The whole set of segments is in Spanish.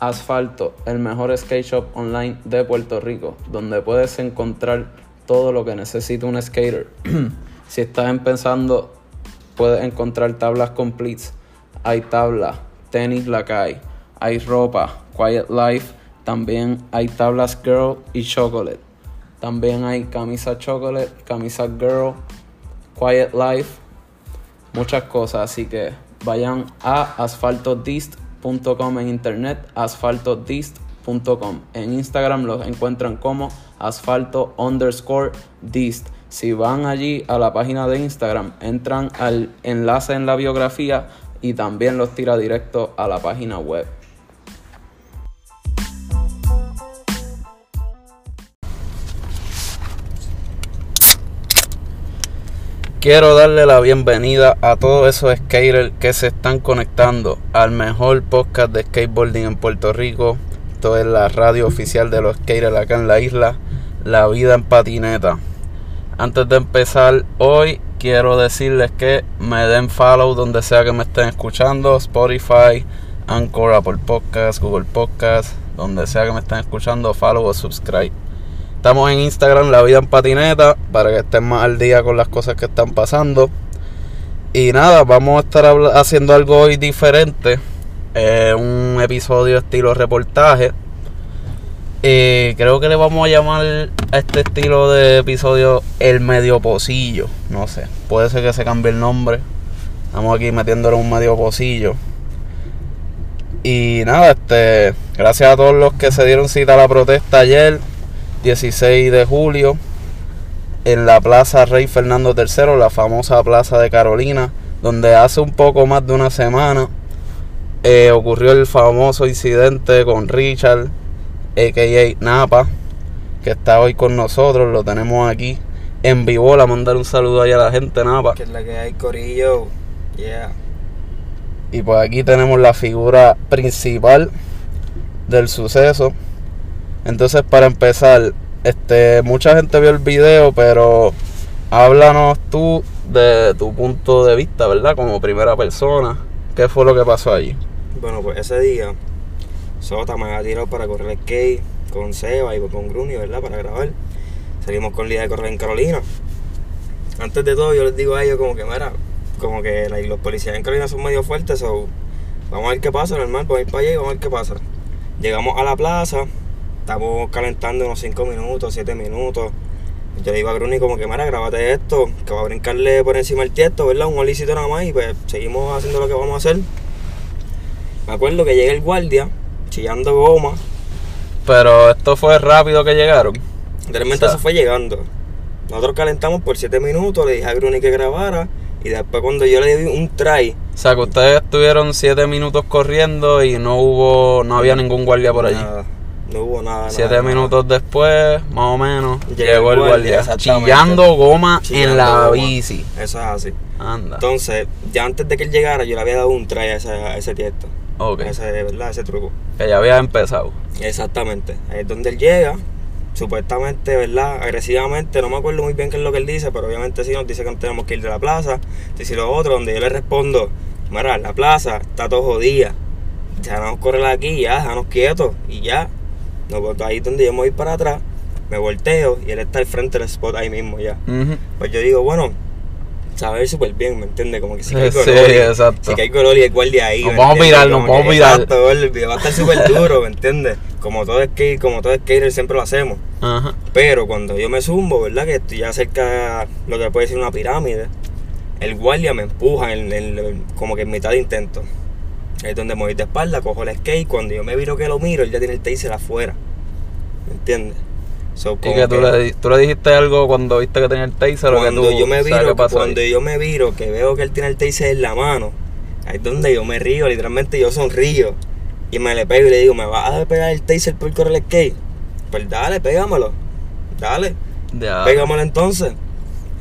Asfalto, el mejor skate shop online de Puerto Rico, donde puedes encontrar todo lo que necesita un skater. si estás empezando, puedes encontrar tablas completes. Hay tablas, tenis Lakai, hay ropa, Quiet Life, también hay tablas Girl y Chocolate. También hay camisa Chocolate, camisa Girl, Quiet Life, muchas cosas. Así que vayan a asfaltodist.com en internet, asfaltodist.com. En Instagram los encuentran como asfalto underscore dist. Si van allí a la página de Instagram, entran al enlace en la biografía y también los tira directo a la página web. Quiero darle la bienvenida a todos esos skaters que se están conectando al mejor podcast de skateboarding en Puerto Rico. Esto es la radio oficial de los skaters acá en la isla, La Vida en Patineta. Antes de empezar hoy, quiero decirles que me den follow donde sea que me estén escuchando: Spotify, Anchor, Apple Podcasts, Google Podcasts, donde sea que me estén escuchando, follow o subscribe. Estamos en Instagram, La Vida en Patineta, para que estén más al día con las cosas que están pasando. Y nada, vamos a estar haciendo algo hoy diferente. Eh, un episodio estilo reportaje. Creo que le vamos a llamar a este estilo de episodio el medio pocillo. No sé, puede ser que se cambie el nombre. Estamos aquí metiéndole un medio pocillo. Y nada, este, gracias a todos los que se dieron cita a la protesta ayer 16 de julio en la Plaza Rey Fernando III, la famosa Plaza de Carolina, donde hace un poco más de una semana eh, ocurrió el famoso incidente con Richard, a.k.a. Napa, que está hoy con nosotros, lo tenemos aquí en vivo, a mandar un saludo ahí a la gente Napa. Que es la que hay, Corillo, yeah. Y pues aquí tenemos la figura principal del suceso. Entonces, para empezar, este, mucha gente vio el video, pero háblanos tú de tu punto de vista, ¿verdad? Como primera persona. ¿Qué fue lo que pasó allí? Bueno, pues ese día, Sota me había tirado para correr el skate con Seba y con Gruni, ¿verdad? Para grabar. Salimos con la idea de correr en Carolina. Antes de todo, yo les digo a ellos como que, mira, como que los policías en Carolina son medio fuertes, o vamos a ver qué pasa, normal, a ir para allá y vamos a ver qué pasa. Llegamos a la plaza, estamos calentando unos 5 minutos, 7 minutos. Yo le digo a Gruni como que, mira, grabate esto, que va a brincarle por encima el tiesto, ¿verdad? Un olicito nada más y pues seguimos haciendo lo que vamos a hacer. Me acuerdo que llega el guardia, chillando goma. Pero esto fue rápido que llegaron. Realmente eso fue llegando. Nosotros calentamos por 7 minutos, le dije a Gruni que grabara. Y después cuando yo le di un try. O sea que ustedes estuvieron 7 minutos corriendo y no hubo, no había ningún guardia por allí. No hubo nada. Siete minutos después, más o menos, llegó, el guardia. Chillando goma en la bici. Eso es así. Anda. Entonces, ya antes de que él llegara, yo le había dado un try a ese, a ese tiesto. Ok. Ese, ¿verdad? ese truco. Que ya había empezado. Exactamente. Ahí es donde él llega. Supuestamente, ¿verdad? Agresivamente, no me acuerdo muy bien qué es lo que él dice, pero obviamente sí nos dice que no tenemos que ir de la plaza. Dice lo otro, donde yo le respondo, mira, la plaza está todo jodida. Ya no correr aquí, ya, déjanos quietos y ya. No, pues ahí donde yo me voy para atrás, me volteo y él está al frente del spot ahí mismo ya. Pues yo digo, bueno, saber súper bien, ¿me entiendes? Como que si hay color, sí, exacto. si hay color y el guardia ahí. Nos vamos a mirar, nos vamos a mirar. Exacto, el video va a estar súper duro, ¿me entiendes? Como todo skate, como todo skater siempre lo hacemos. Ajá. Pero cuando yo me zumbo, ¿verdad? Que estoy ya cerca lo que puede ser una pirámide, el guardia me empuja en, como que en mitad de intento. Es donde me voy de espalda, cojo el skate. Cuando yo me viro que lo miro, él ya tiene el taser afuera. ¿Me entiendes? ¿Y que, tú, le, tú, le, dijiste algo cuando viste que tenía el taser cuando o que tú, yo me viro, Cuando yo me viro, que veo que él tiene el taser en la mano, ahí es donde yo me río, literalmente yo sonrío. Y me le pego y le digo, ¿me vas a pegar el taser por correr el skate? Pues dale, pégamelo. Dale. Ya. Pégamelo entonces.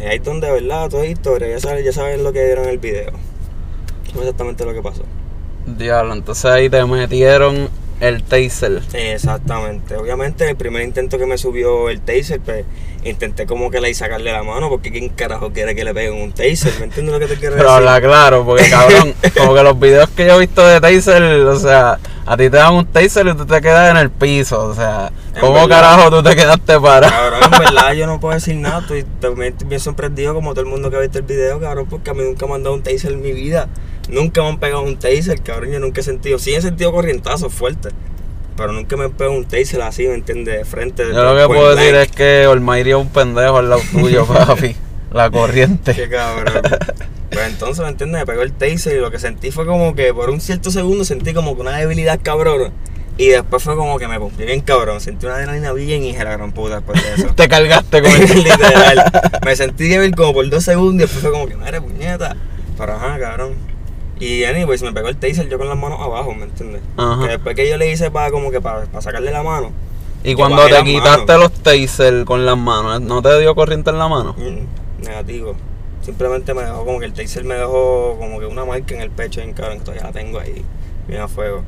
ahí es donde, ¿verdad? Toda historia, ya saben, ya saben lo que vieron en el video. Fue exactamente lo que pasó. Diablo, entonces ahí te metieron el taser. Exactamente. Obviamente, el primer intento que me subió el taser, pues intenté como que le sacarle la mano, porque ¿quién carajo quiere que le peguen un taser? ¿Me entiendes lo que te quiero decir? Pero habla claro, porque cabrón, como que los videos que yo he visto de taser, o sea, A ti te dan un taser y tú te quedas en el piso. O sea, ¿cómo verdad. carajo tú te quedaste parado? Cabrón, en verdad yo no puedo decir nada. Estoy también bien sorprendido como todo el mundo que ha visto el video, cabrón, porque a mí nunca me han dado un taser en mi vida. Nunca me han pegado un taser, cabrón. Yo nunca he sentido. Sí he sentido corrientazos fuertes. Pero nunca me han pegado un taser así, ¿me entiendes? De frente. de Yo lo que puedo decir es que Olmairi es un pendejo al lado tuyo, papi. La corriente. Qué cabrón. Pues entonces, ¿me entiendes? Me pegó el taser y lo que sentí fue como que por un cierto segundo sentí como que una debilidad cabrón. Y después fue como que me puse bien cabrón. Sentí una adrenalina bien hija la gran puta después de eso. Te cargaste con el... Literal. Me sentí débil como por dos segundos y después fue como que madre puñeta. Pero ajá, cabrón. Y anyways, me pegó el taser yo con las manos abajo, ¿me entiendes? Ajá. Que después que yo le hice para como que para, sacarle la mano. Y cuando te quitaste manos. los taser con las manos, ¿no te dio corriente en la mano? Mm, negativo. Simplemente me dejó como que el taser me dejó como que una marca en el pecho en cabrón, que todavía la tengo ahí, bien a fuego.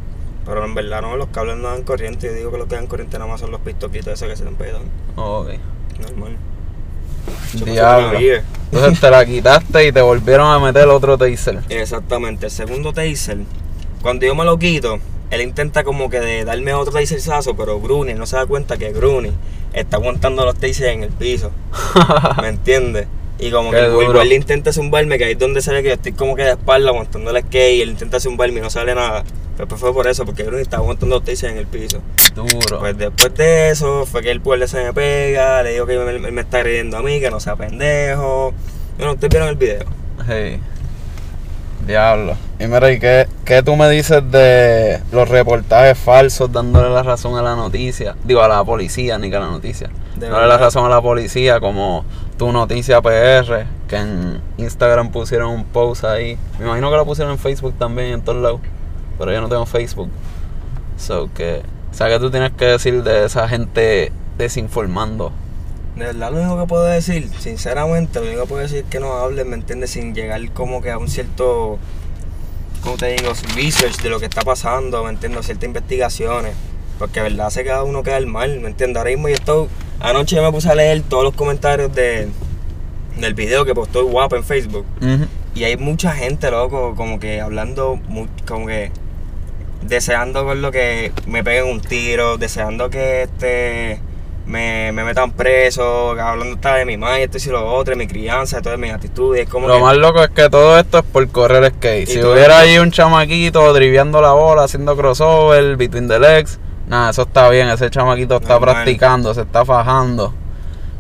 Pero en verdad no, los cables no dan corriente. Yo digo que los que dan corriente nada más son los pistoquitos esos que se te pegan. Ok. Normal. Diablo. Entonces te la quitaste y te volvieron a meter otro taser. Exactamente, el segundo taser, cuando yo me lo quito, él intenta como que de darme otro taserzazo, pero Bruni no se da cuenta que Bruni está aguantando los tasers en el piso. ¿Me entiendes? Y como Qué que duro. igual le intenta zumbarme, que ahí es donde se ve que yo estoy como que de espalda aguantando el skate y él intenta zumbarme y no sale nada. Pero pues fue por eso, porque Bruni está aguantando tasers en el piso. Duro. Pues después de eso, fue que el pueblo se me pega, le digo que él, él me está agrediendo a mí, que no sea pendejo. Bueno, ustedes vieron el video. Sí. Diablo. Y mira, ¿y qué, qué tú me dices de los reportajes falsos dándole la razón a la noticia? Digo, a la policía, ni que a la noticia. De Dándole la razón a la policía como tu noticia PR, que en Instagram pusieron un post ahí. Me imagino que lo pusieron en Facebook también, en todos lados. Pero yo no tengo Facebook. So que... O sea, que tú tienes que decir de esa gente desinformando. De verdad, lo único que puedo decir, sinceramente, lo único que puedo decir es que no hablen, ¿me entiendes? Sin llegar como que a un cierto, ¿cómo te digo? Research de lo que está pasando, ¿me entiendes? Ciertas investigaciones. Porque de verdad se queda uno queda mal, ¿me entiendes? Ahora mismo yo estoy, anoche yo me puse a leer todos los comentarios de, del video que postó Guapa en Facebook. Y hay mucha gente, loco, como que hablando, como que deseando con lo que me peguen un tiro, deseando que este me, me metan preso, hablando hasta de mi madre, esto y lo otro, de mi crianza, de todas mis actitudes. Como Lo que, más loco es que todo esto es por correr skate. Si hubiera ahí un chamaquito driviando la bola, haciendo crossover, between the legs, nada, eso está bien. Ese chamaquito está practicando, se está fajando.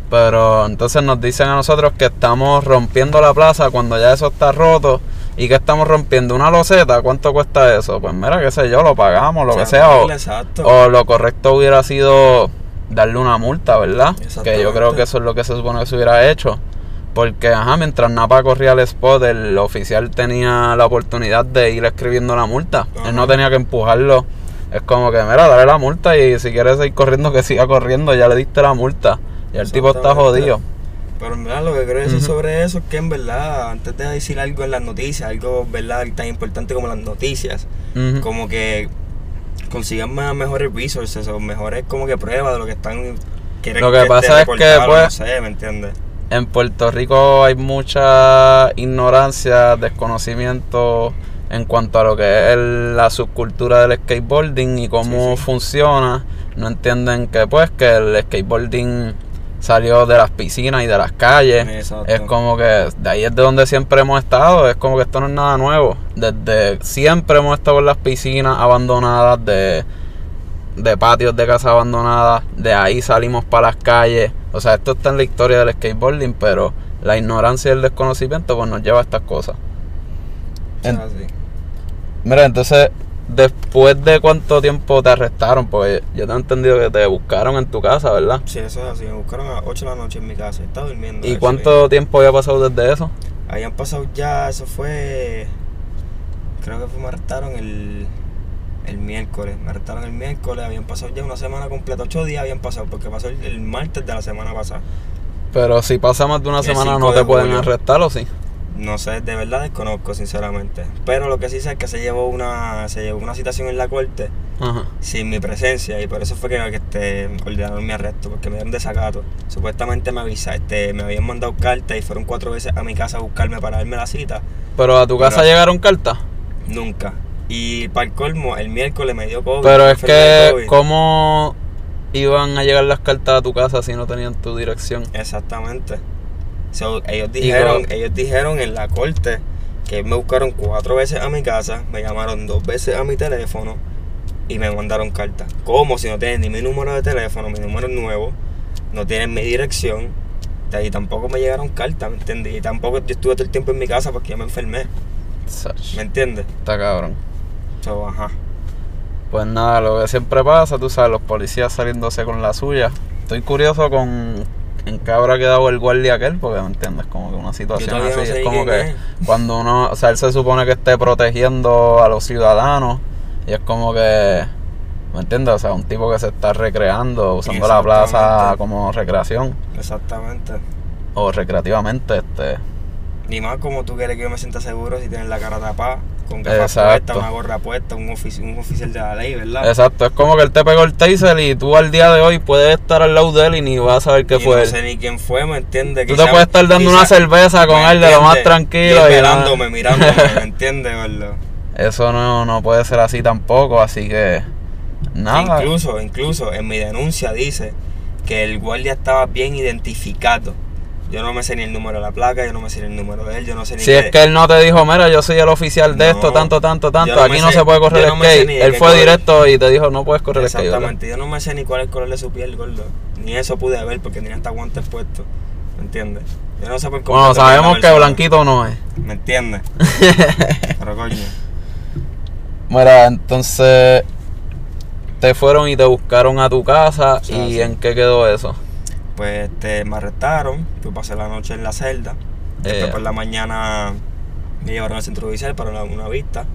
Pero entonces nos dicen a nosotros que estamos rompiendo la plaza cuando ya eso está roto. ¿Y que estamos rompiendo? ¿Una loseta? ¿Cuánto cuesta eso? Pues mira, qué sé yo, lo pagamos, lo que sea. O, Exacto. o lo correcto hubiera sido darle una multa, ¿verdad? Que yo creo que eso es lo que se supone que se hubiera hecho. Porque, ajá, mientras Napa corría el spot, el oficial tenía la oportunidad de ir escribiendo la multa. Ajá. Él no tenía que empujarlo. Es como que, mira, dale la multa y si quieres seguir corriendo, que siga corriendo. Ya le diste la multa. Y el tipo está jodido. Pero en verdad lo que quiero decir sobre eso es que en verdad, antes de decir algo en las noticias, algo verdad tan importante como las noticias, como que consigan más, mejores resources o mejores como que pruebas de lo que están quieren Lo que pasa es que, pues, no sé, ¿me entiendes? En Puerto Rico hay mucha ignorancia, desconocimiento en cuanto a lo que es la subcultura del skateboarding y cómo Sí, sí. funciona. No entienden que pues que el skateboarding salió de las piscinas y de las calles. Exacto. Es como que de ahí es de donde siempre hemos estado. Es como que esto no es nada nuevo. Desde siempre hemos estado en las piscinas abandonadas de de patios de casa abandonadas, de ahí salimos para las calles. O sea, esto está en la historia del skateboarding, pero la ignorancia y el desconocimiento pues nos lleva a estas cosas. En- sí. Mira, entonces, después de cuánto tiempo te arrestaron, porque yo tengo entendido que te buscaron en tu casa, ¿verdad? Sí, eso es así. Me buscaron a las 8 de la noche en mi casa. Estaba durmiendo. ¿Y cuánto tiempo había pasado desde eso? Habían pasado ya, eso fue. Creo que fue, me arrestaron el, el miércoles. Me arrestaron el miércoles. Habían pasado ya una semana completa. Ocho días habían pasado porque pasó el, el martes de la semana pasada. Pero si pasa más de una El semana 5 no te pueden julio. arrestar, ¿o sí? No sé, de verdad desconozco, sinceramente. Pero lo que sí sé es que se llevó una, se llevó una citación en la corte Ajá. sin mi presencia y por eso fue que, que este, ordenaron mi arresto, porque me dieron desacato. Supuestamente me avisa, este, me habían mandado carta y fueron cuatro veces a mi casa a buscarme para darme la cita. Pero a tu casa llegaron cartas. Nunca. Y para el colmo, el miércoles me dio COVID. Pero es que. ¿cómo iban a llegar las cartas a tu casa si no tenían tu dirección? Exactamente. So, ellos dijeron, ellos dijeron en la corte que me buscaron cuatro veces a mi casa, me llamaron dos veces a mi teléfono y me mandaron cartas. ¿Cómo? Si no tienen ni mi número de teléfono, mi número es nuevo, no tienen mi dirección, ahí tampoco me llegaron cartas, ¿me entiendes? Y tampoco yo estuve todo el tiempo en mi casa porque ya me enfermé, Sach, ¿me entiendes? Está cabrón. So, ajá. Pues nada, lo que siempre pasa, tú sabes, los policías saliéndose con la suya. Estoy curioso con en qué habrá quedado el guardia aquel, porque me entiendes, como que una situación así. no sé es como que es. cuando uno, o sea, él se supone que esté protegiendo a los ciudadanos y es como que, ¿me entiendes? O sea, un tipo que se está recreando, usando la plaza como recreación Exactamente. o recreativamente, este. Ni más como tú quieres que yo me sienta seguro si tienes la cara tapada, con gafas Exacto. puestas, una gorra puesta, un, ofici- un oficial de la ley, ¿verdad? Exacto, es como que él te pegó el taser y tú al día de hoy puedes estar al lado de él y ni vas a saber qué Y fue no él. sé ni quién fue, ¿me entiendes? Tú te puedes estar dando una cerveza con él de lo más tranquilo y mirándome, mirándome, ¿me entiendes, gordo? Eso no, no puede ser así tampoco, así que nada. Incluso, incluso en mi denuncia dice que el guardia estaba bien identificado. Yo no me sé ni el número de la placa, yo no me sé ni el número de él, yo no sé ni Si qué- es que él no te dijo, mira, yo soy el oficial de No, esto, tanto, tanto, tanto, no aquí no sé- se puede correr el skate. Él fue color. directo y te dijo, no puedes correr el skate. Exactamente, yo no me sé ni cuál es el color de su piel, gordo. Ni eso pude ver porque tenía hasta guantes puestos. ¿Me entiendes? Yo no sé por qué. Bueno, sabemos que blanquito no es. ¿Me entiendes? Pero coño. Mira, entonces te fueron y te buscaron a tu casa O sea, y en qué quedó eso. Pues este, me arrestaron, yo pasé la noche en la celda. Después Eh. por la mañana me llevaron al centro judicial para una, una vista.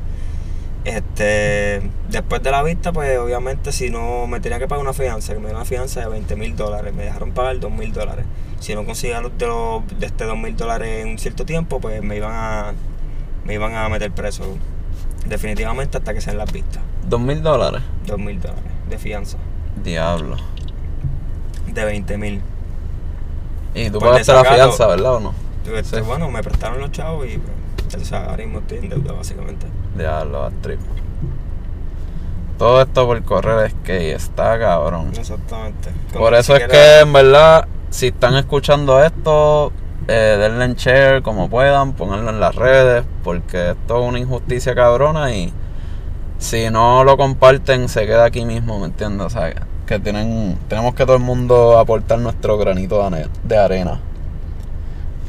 Este, después de la vista, pues obviamente si no me tenía que pagar una fianza, que me dieron una fianza de 20 mil dólares, me dejaron pagar 2 mil dólares. Si no conseguía los de, los, de este 2 mil dólares en un cierto tiempo, pues me iban a me iban a meter preso. Definitivamente hasta que sean las vistas. ¿Dos mil dólares? 2 mil dólares de fianza. Diablo. De 20 mil. Y tú Por pagaste la fianza, ¿verdad o no? Este, Sí. Bueno, me prestaron los chavos y pues, o sea, ahora mismo estoy en deuda básicamente. Diablo, trip. Todo esto por correr skate, está cabrón. Exactamente. Por eso es que en verdad, si están escuchando esto, eh, denle en share como puedan, pónganlo en las redes, porque esto es una injusticia cabrona y si no lo comparten se queda aquí mismo, ¿me entiendes? O sea, que tienen, tenemos que todo el mundo aportar nuestro granito de arena.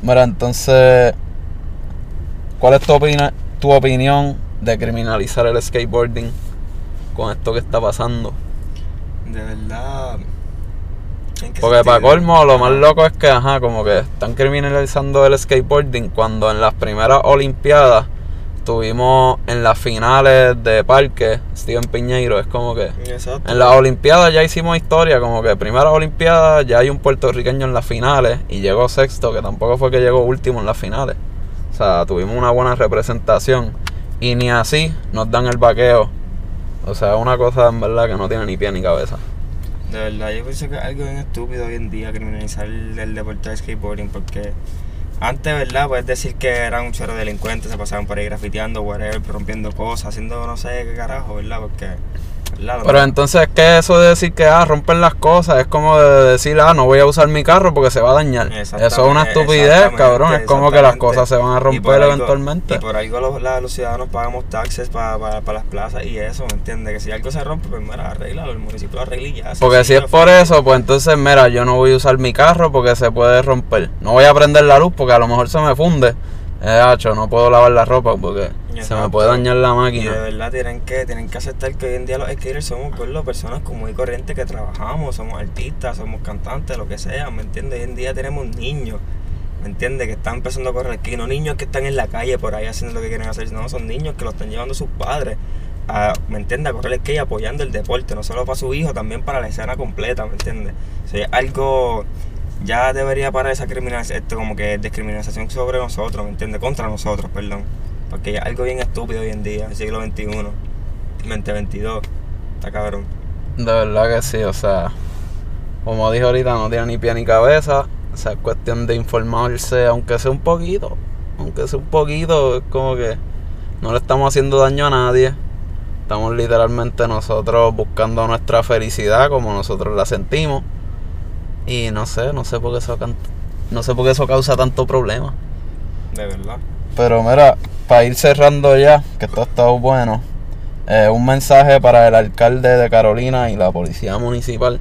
Mira, entonces, ¿cuál es tu, opina- tu opinión de criminalizar el skateboarding con esto que está pasando? De verdad. ¿en qué Porque para colmo, lo más loco es que, ajá, como que están criminalizando el skateboarding cuando en las primeras Olimpiadas tuvimos en las finales de parque Steven Piñeiro. Es como que Exacto. en las Olimpiadas ya hicimos historia, como que primeras Olimpiadas ya hay un puertorriqueño en las finales y llegó sexto, que tampoco fue que llegó último en las finales. O sea, tuvimos una buena representación y ni así nos dan el vaqueo. O sea, una cosa en verdad que no tiene ni pie ni cabeza. De verdad, yo pienso que es algo bien estúpido hoy en día criminalizar el, el deporte de skateboarding porque antes, ¿verdad? Puedes decir que eran un chorro de delincuentes, se pasaban por ahí grafiteando, whatever, rompiendo cosas, haciendo no sé qué carajo, ¿verdad? Porque, Pero entonces es que eso de decir que ah, rompen las cosas es como de decir, ah, no voy a usar mi carro porque se va a dañar. Eso es una estupidez, cabrón. Es como que las cosas se van a Y romper algo- eventualmente. Y por algo los, la- los ciudadanos pagamos taxes para las plazas y eso, ¿me entiendes? Que si algo se rompe, pues mira, arréglalo, el municipio lo arregla y ya. Porque si es por eso, pues entonces, mira, yo no voy a usar mi carro porque se puede romper. No voy a prender la luz porque a lo mejor se me funde. Eh, hacho, no puedo lavar la ropa porque se me puede dañar la Y de máquina. verdad tienen que, tienen que aceptar que hoy en día los skaters somos pues, personas común y corrientes que trabajamos, somos artistas, somos cantantes, lo que sea, ¿me entiendes? Hoy en día tenemos niños, ¿me entiendes? Que están empezando a correr aquí, no niños que están en la calle por ahí haciendo lo que quieren hacer, no, son niños que lo están llevando sus padres. A, ¿Me entiendes? A correr el skate apoyando el deporte, no solo para su hijo, también para la escena completa, ¿me entiendes? O sea, es algo ya debería parar esa criminalización, esto como que discriminación sobre nosotros, ¿me entiendes? Contra nosotros, perdón. Porque es algo bien estúpido hoy en día, siglo XXI, 2022. Está cabrón. De verdad que sí, o sea, como dije ahorita, no tiene ni pie ni cabeza. O sea, es cuestión de informarse, aunque sea un poquito. Aunque sea un poquito, es como que no le estamos haciendo daño a nadie. Estamos literalmente nosotros buscando nuestra felicidad como nosotros la sentimos. Y no sé, no sé por qué eso, no sé por qué eso causa tanto problema. De verdad. Pero mira, para ir cerrando ya, que esto ha estado bueno, eh, un mensaje para el alcalde de Carolina y la policía municipal.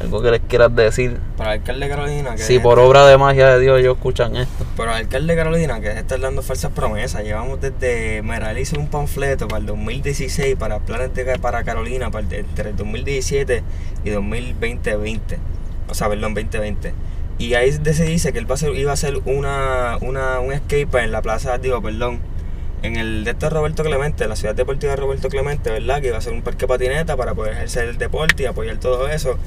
Algo que les quieras decir. Para el alcalde de Carolina, que Si por obra de magia de Dios ellos escuchan esto. Pero el alcalde de Carolina, que está dando falsas promesas. Llevamos desde. Me realicé un panfleto para el 2016 para planes de, para Carolina para el- entre el 2017 y 2020. O sea, perdón, 2020. Y ahí se dice que él va a hacer, iba a hacer una, una, un escape en la plaza, digo, perdón, en el de este Roberto Clemente, la ciudad deportiva de Roberto Clemente, ¿verdad? Que iba a ser un parque patineta para poder ejercer el deporte y apoyar todo eso.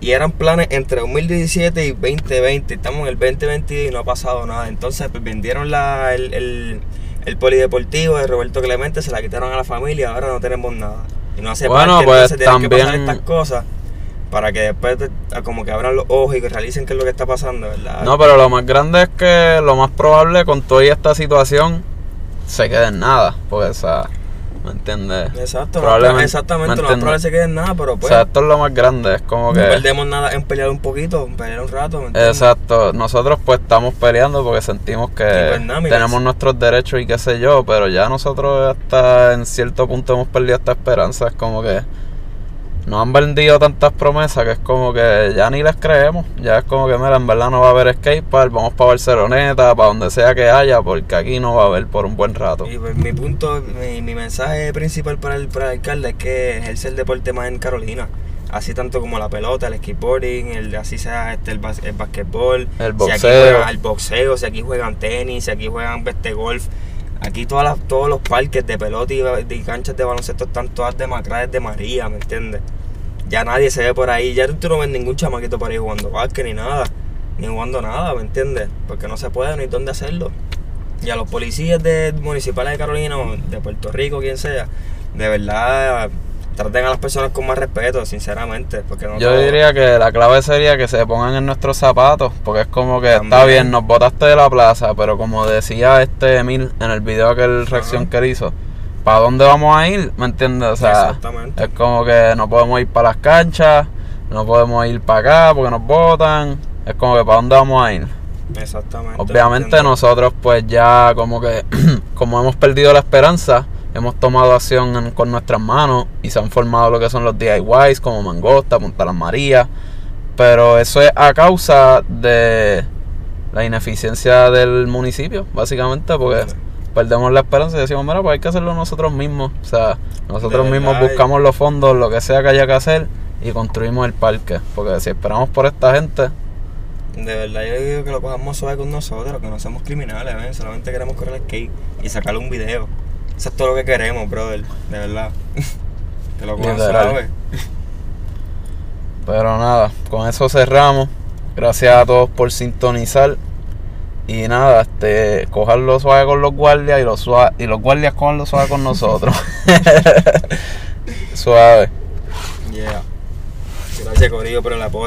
Y eran planes entre 2017 y 2020. Estamos en el 2022 y no ha pasado nada. Entonces pues, vendieron la, el, el, el polideportivo de Roberto Clemente, se la quitaron a la familia, ahora no tenemos nada. Y no hace Bueno, parte, pues, entonces tienen que pasar también- estas cosas para que después de- como que abran los ojos y que realicen qué es lo que está pasando, ¿verdad? No, pero lo más grande es que lo más probable con toda esta situación se quede en nada. Porque, o sea, ¿me entiendes? Exacto, Probablemente- exactamente, ¿me lo más probable es que quede en nada, pero O pues sea, esto es lo más grande. Es como no que. perdemos nada en pelear un poquito, en pelear un rato, ¿me entiendes? Exacto, nosotros pues estamos peleando porque sentimos que pues, nada, tenemos nuestros derechos y qué sé yo, pero ya nosotros hasta en cierto punto hemos perdido esta esperanza, es como que nos han vendido tantas promesas que es como que ya ni les creemos, ya es como que mira, en verdad no va a haber skatepark, vamos para Barceloneta, para donde sea que haya, porque aquí no va a haber por un buen rato. Y pues, mi punto, mi, mi mensaje principal para el, para el alcalde es que ejerce el deporte más en Carolina. Así tanto como la pelota, el skateboarding, el, así sea este, el, bas- el basquetbol, El si aquí boxeo. juegan, el boxeo, si aquí juegan tenis, si aquí juegan este golf. Aquí todas las, todos los parques de pelota y, y canchas de baloncesto están todas demacradas de María, ¿me entiendes? Ya nadie se ve por ahí, ya tú no ves ningún chamaquito por ahí jugando básquet ni nada, ni jugando nada, ¿me entiendes? Porque no se puede, hay dónde hacerlo. Y a los policías de, municipales de Carolina de Puerto Rico, quien sea, de verdad traten a las personas con más respeto, sinceramente. Porque no Yo todo- diría que la clave sería que se pongan en nuestros zapatos, porque es como que está bien, nos botaste de la plaza, pero como decía este Emil en el video que el reacción Ajá. que él hizo, ¿para dónde vamos a ir? ¿Me entiendes? O sea, Exactamente. es como que no podemos ir para las canchas, no podemos ir para acá porque nos botan, es como que ¿para dónde vamos a ir? Exactamente. Obviamente nosotros pues ya como que como hemos perdido la esperanza, hemos tomado acción en- con nuestras manos y se han formado lo que son los DIYs como Mangosta, Punta Las Marías, pero eso es a causa de la ineficiencia del municipio, básicamente, porque perdemos la esperanza y decimos, mira, pues hay que hacerlo nosotros mismos, o sea, nosotros De mismos verdad, buscamos los fondos, lo que sea que haya que hacer y construimos el parque, porque si esperamos por esta gente, De verdad, yo digo que lo cojamos suave con nosotros, que no somos criminales, ¿ven? solamente queremos correr el skate y sacarle un video. Eso es todo lo que queremos, brother, de verdad. que lo suave. Pero nada, con eso cerramos. Gracias a todos por sintonizar. Y nada, este, cojanlo suave con los guardias y los, sua- y los guardias cojanlo suave con nosotros. suave. Yeah. Gracias, Corillo, por el apoyo.